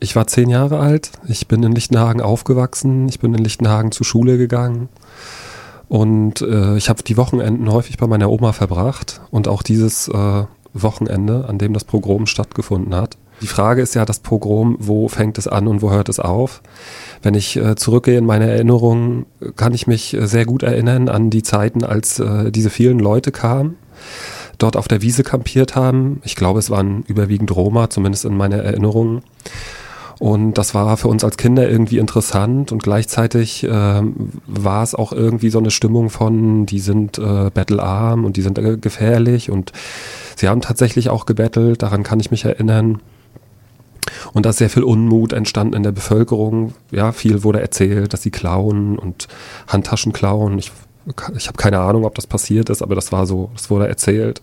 Ich war zehn Jahre alt, ich bin in Lichtenhagen aufgewachsen, ich bin in Lichtenhagen zur Schule gegangen und äh, ich habe die Wochenenden häufig bei meiner Oma verbracht und auch dieses äh, Wochenende, an dem das Pogrom stattgefunden hat. Die Frage ist ja das Pogrom, wo fängt es an und wo hört es auf? Wenn ich äh, zurückgehe in meine Erinnerungen, kann ich mich äh, sehr gut erinnern an die Zeiten, als äh, diese vielen Leute kamen, dort auf der Wiese kampiert haben. Ich glaube, es waren überwiegend Roma, zumindest in meiner Erinnerung. Und das war für uns als Kinder irgendwie interessant und gleichzeitig äh, war es auch irgendwie so eine Stimmung von, die sind äh, battlearm und die sind äh, gefährlich und sie haben tatsächlich auch gebettelt, daran kann ich mich erinnern. Und da ist sehr viel Unmut entstanden in der Bevölkerung. Ja, viel wurde erzählt, dass sie klauen und Handtaschen klauen. Ich, ich habe keine Ahnung, ob das passiert ist, aber das war so, das wurde erzählt.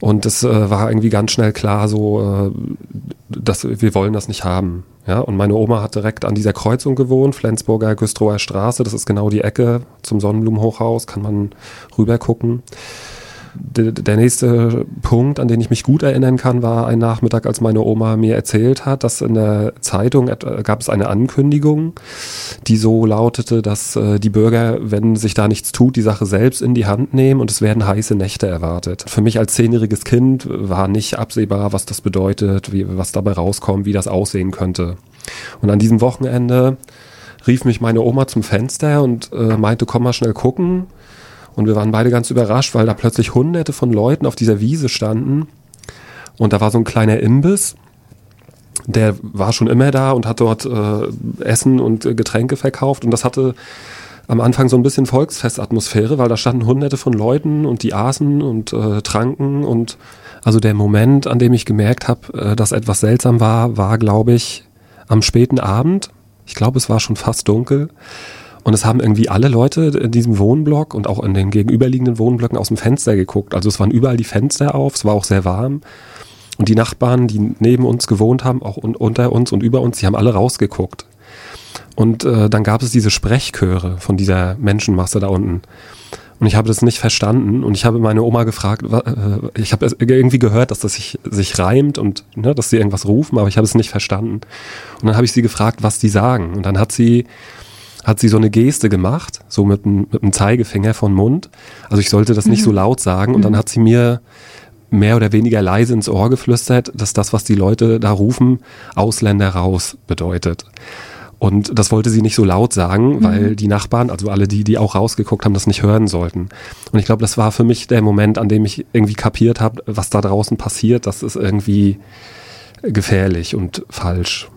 Und es äh, war irgendwie ganz schnell klar, so, äh, dass wir wollen das nicht haben. Ja, und meine Oma hat direkt an dieser Kreuzung gewohnt, Flensburger Güstrower Straße. Das ist genau die Ecke zum Sonnenblumenhochhaus, kann man rüber gucken der nächste Punkt, an den ich mich gut erinnern kann, war ein Nachmittag, als meine Oma mir erzählt hat, dass in der Zeitung gab es eine Ankündigung, die so lautete, dass äh, die Bürger, wenn sich da nichts tut, die Sache selbst in die Hand nehmen und es werden heiße Nächte erwartet. Für mich als zehnjähriges Kind war nicht absehbar, was das bedeutet, wie, was dabei rauskommt, wie das aussehen könnte. Und an diesem Wochenende rief mich meine Oma zum Fenster und äh, meinte, komm mal schnell gucken. Und wir waren beide ganz überrascht, weil da plötzlich hunderte von Leuten auf dieser Wiese standen. Und da war so ein kleiner Imbiss. Der war schon immer da und hat dort äh, Essen und äh, Getränke verkauft. Und das hatte am Anfang so ein bisschen Volksfestatmosphäre, weil da standen hunderte von Leuten und die aßen und äh, tranken. Und also der Moment, an dem ich gemerkt habe, äh, dass etwas seltsam war, war, glaube ich, am späten Abend. Ich glaube, es war schon fast dunkel. Und es haben irgendwie alle Leute in diesem Wohnblock und auch in den gegenüberliegenden Wohnblöcken aus dem Fenster geguckt. Also es waren überall die Fenster auf, es war auch sehr warm. Und die Nachbarn, die neben uns gewohnt haben, auch un unter uns und über uns, die haben alle rausgeguckt. Und äh, dann gab es diese Sprechchöre von dieser Menschenmasse da unten. Und ich habe das nicht verstanden. Und ich habe meine Oma gefragt, äh, ich habe irgendwie gehört, dass das sich, sich reimt und ne, dass sie irgendwas rufen, aber ich habe es nicht verstanden. Und dann habe ich sie gefragt, was die sagen. Und dann hat sie hat sie so eine Geste gemacht, so mit, einem, mit einem Zeigefinger von Mund. Also ich sollte das nicht so mhm. laut sagen. Und dann mhm. hat sie mir mehr oder weniger leise ins Ohr geflüstert, dass das, was die Leute da rufen, Ausländer raus bedeutet. Und das wollte sie nicht so laut sagen, mhm. weil die Nachbarn, also alle die, die auch rausgeguckt haben, das nicht hören sollten. Und ich glaube, das war für mich der Moment, an dem ich irgendwie kapiert habe, was da draußen passiert. Das ist irgendwie gefährlich und falsch.